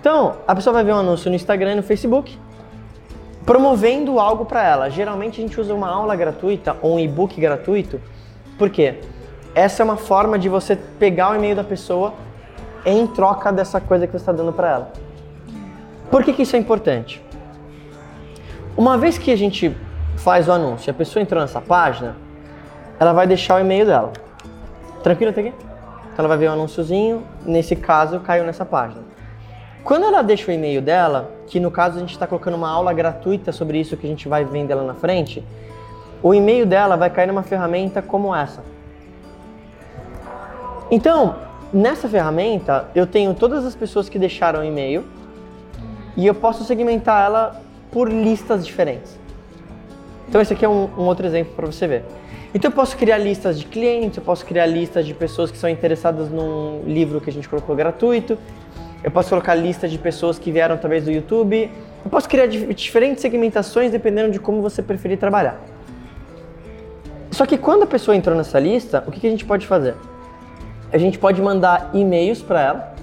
Então, a pessoa vai ver um anúncio no Instagram e no Facebook promovendo algo para ela. Geralmente a gente usa uma aula gratuita ou um e-book gratuito. Por quê? Essa é uma forma de você pegar o e-mail da pessoa em troca dessa coisa que você está dando para ela. Por que, que isso é importante? Uma vez que a gente faz o anúncio a pessoa entrou nessa página, ela vai deixar o e-mail dela. Tranquilo até aqui? Então ela vai ver o um anúnciozinho, nesse caso caiu nessa página. Quando ela deixa o e-mail dela, que no caso a gente está colocando uma aula gratuita sobre isso que a gente vai vender lá na frente, o e-mail dela vai cair numa ferramenta como essa. Então, nessa ferramenta, eu tenho todas as pessoas que deixaram e-mail e eu posso segmentar ela por listas diferentes. Então, esse aqui é um, um outro exemplo para você ver. Então, eu posso criar listas de clientes, eu posso criar listas de pessoas que são interessadas num livro que a gente colocou gratuito, eu posso colocar listas de pessoas que vieram através do YouTube, eu posso criar diferentes segmentações dependendo de como você preferir trabalhar. Só que quando a pessoa entrou nessa lista, o que, que a gente pode fazer? a gente pode mandar e-mails para ela.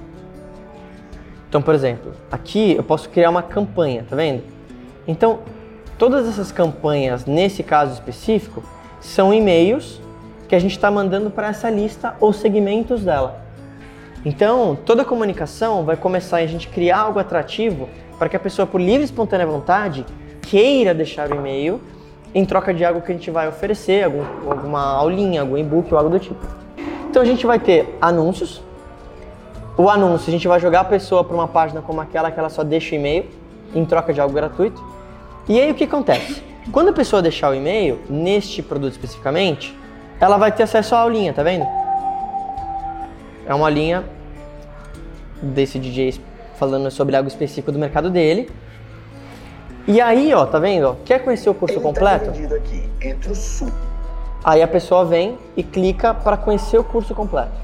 Então, por exemplo, aqui eu posso criar uma campanha, tá vendo? Então, todas essas campanhas, nesse caso específico, são e-mails que a gente está mandando para essa lista ou segmentos dela. Então, toda a comunicação vai começar em a gente criar algo atrativo para que a pessoa, por livre e espontânea vontade, queira deixar o e-mail em troca de algo que a gente vai oferecer, algum, alguma aulinha, algum e-book ou algo do tipo. Então a gente vai ter anúncios. O anúncio, a gente vai jogar a pessoa para uma página como aquela que ela só deixa o e-mail em troca de algo gratuito. E aí o que acontece? Quando a pessoa deixar o e-mail, neste produto especificamente, ela vai ter acesso à aulinha, tá vendo? É uma linha desse DJ falando sobre algo específico do mercado dele. E aí, ó, tá vendo? Quer conhecer o curso Ele tá completo? Tá aqui entre o sul Aí a pessoa vem e clica para conhecer o curso completo.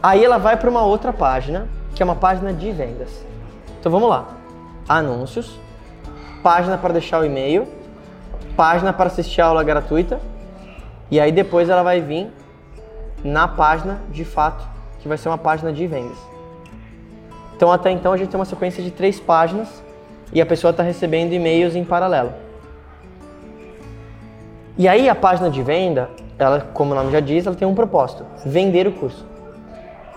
Aí ela vai para uma outra página, que é uma página de vendas. Então vamos lá. Anúncios, página para deixar o e-mail, página para assistir a aula gratuita, e aí depois ela vai vir na página de fato, que vai ser uma página de vendas. Então até então a gente tem uma sequência de três páginas e a pessoa está recebendo e-mails em paralelo. E aí a página de venda, ela, como o nome já diz, ela tem um propósito: vender o curso.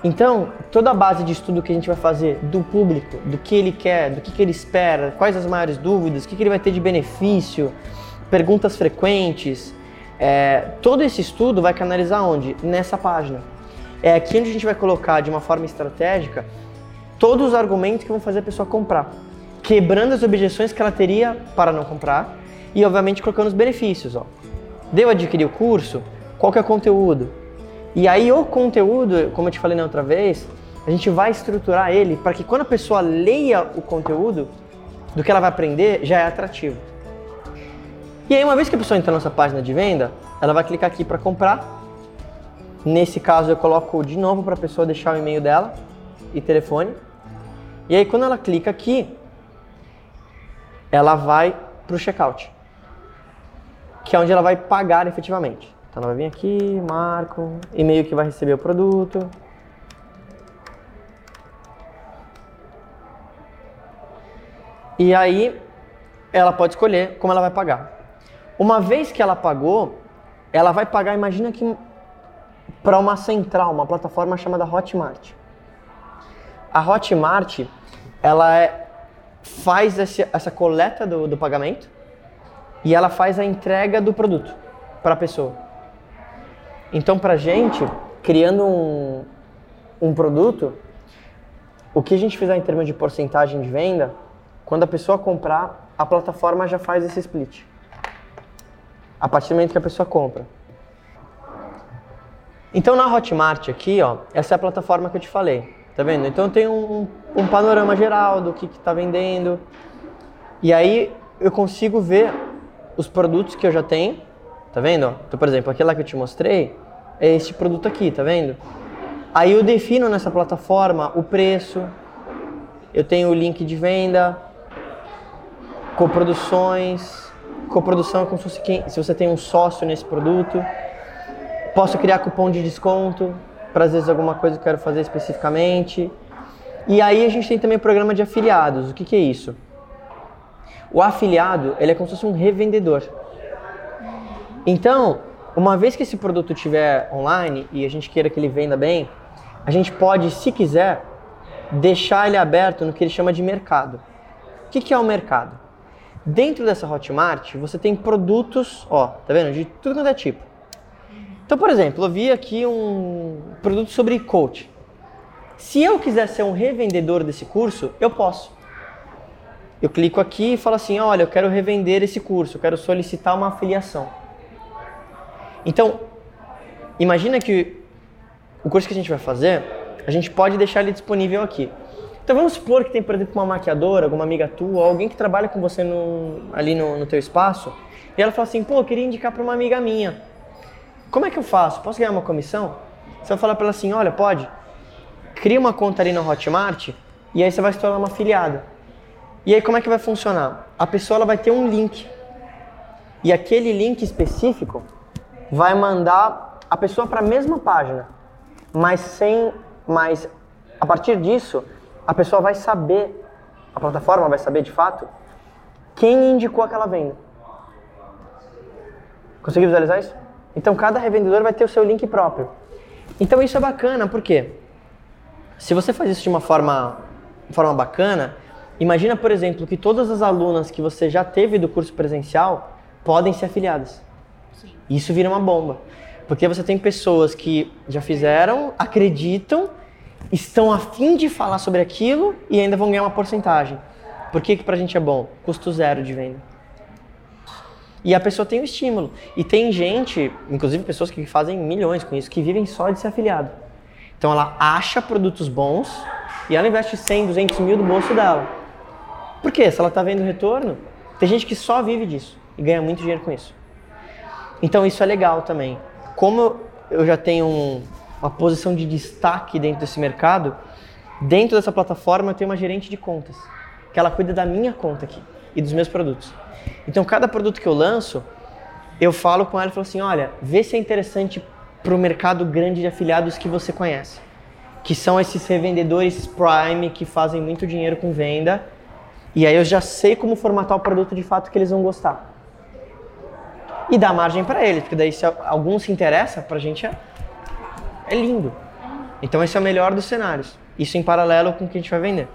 Então, toda a base de estudo que a gente vai fazer do público, do que ele quer, do que, que ele espera, quais as maiores dúvidas, o que, que ele vai ter de benefício, perguntas frequentes, é, todo esse estudo vai canalizar onde? Nessa página. É aqui onde a gente vai colocar de uma forma estratégica todos os argumentos que vão fazer a pessoa comprar, quebrando as objeções que ela teria para não comprar e, obviamente, colocando os benefícios. Ó. Deu adquirir o curso? Qual que é o conteúdo? E aí o conteúdo, como eu te falei na outra vez, a gente vai estruturar ele para que quando a pessoa leia o conteúdo do que ela vai aprender, já é atrativo. E aí uma vez que a pessoa entra na nossa página de venda, ela vai clicar aqui para comprar. Nesse caso eu coloco de novo para a pessoa deixar o e-mail dela e telefone. E aí quando ela clica aqui, ela vai para o checkout que é onde ela vai pagar efetivamente. Então ela vai vir aqui, marco, e-mail que vai receber o produto. E aí ela pode escolher como ela vai pagar. Uma vez que ela pagou, ela vai pagar, imagina que para uma central, uma plataforma chamada Hotmart. A Hotmart, ela é, faz esse, essa coleta do, do pagamento e ela faz a entrega do produto para a pessoa. Então, para gente, criando um, um produto, o que a gente fizer em termos de porcentagem de venda, quando a pessoa comprar, a plataforma já faz esse split. A partir do momento que a pessoa compra. Então na Hotmart aqui, ó, essa é a plataforma que eu te falei. Tá vendo? Então tenho um, um panorama geral do que está vendendo. E aí eu consigo ver os produtos que eu já tenho, tá vendo? Então, por exemplo, aquele lá que eu te mostrei é este produto aqui, tá vendo? Aí eu defino nessa plataforma o preço, eu tenho o link de venda, coproduções, coprodução é como se, fosse se você tem um sócio nesse produto, posso criar cupom de desconto para às vezes alguma coisa que eu quero fazer especificamente. E aí a gente tem também o programa de afiliados. O que, que é isso? O afiliado, ele é como se fosse um revendedor. Então, uma vez que esse produto estiver online e a gente queira que ele venda bem, a gente pode, se quiser, deixar ele aberto no que ele chama de mercado. O que, que é o mercado? Dentro dessa Hotmart, você tem produtos, ó, tá vendo? De tudo quanto é tipo. Então, por exemplo, eu vi aqui um produto sobre coach. Se eu quiser ser um revendedor desse curso, eu posso. Eu clico aqui e falo assim: olha, eu quero revender esse curso, eu quero solicitar uma afiliação. Então, imagina que o curso que a gente vai fazer, a gente pode deixar ele disponível aqui. Então vamos supor que tem, por exemplo, uma maquiadora, alguma amiga tua, alguém que trabalha com você no, ali no, no teu espaço, e ela fala assim, pô, eu queria indicar para uma amiga minha. Como é que eu faço? Posso ganhar uma comissão? Você vai falar para ela assim, olha, pode, cria uma conta ali no Hotmart, e aí você vai se tornar uma afiliada. E aí como é que vai funcionar? A pessoa ela vai ter um link, e aquele link específico vai mandar a pessoa para a mesma página, mas sem, mas a partir disso a pessoa vai saber, a plataforma vai saber de fato, quem indicou aquela venda. Conseguiu visualizar isso? Então cada revendedor vai ter o seu link próprio. Então isso é bacana, porque se você faz isso de uma forma, forma bacana, imagina, por exemplo, que todas as alunas que você já teve do curso presencial podem ser afiliadas. Sim. Isso vira uma bomba. Porque você tem pessoas que já fizeram, acreditam estão a fim de falar sobre aquilo e ainda vão ganhar uma porcentagem. Por que, que pra gente é bom? Custo zero de venda. E a pessoa tem o estímulo. E tem gente, inclusive pessoas que fazem milhões com isso, que vivem só de ser afiliado. Então ela acha produtos bons e ela investe 100, 200 mil do bolso dela. Por quê? Se ela está vendo retorno, tem gente que só vive disso e ganha muito dinheiro com isso. Então isso é legal também. Como eu já tenho um, uma posição de destaque dentro desse mercado, dentro dessa plataforma eu tenho uma gerente de contas, que ela cuida da minha conta aqui e dos meus produtos. Então, cada produto que eu lanço, eu falo com ela e falo assim: olha, vê se é interessante para o mercado grande de afiliados que você conhece, que são esses revendedores Prime que fazem muito dinheiro com venda. E aí eu já sei como formatar o produto de fato que eles vão gostar. E dá margem para eles, porque daí se algum se interessa, para a gente é é lindo. Então esse é o melhor dos cenários. Isso em paralelo com o que a gente vai vender.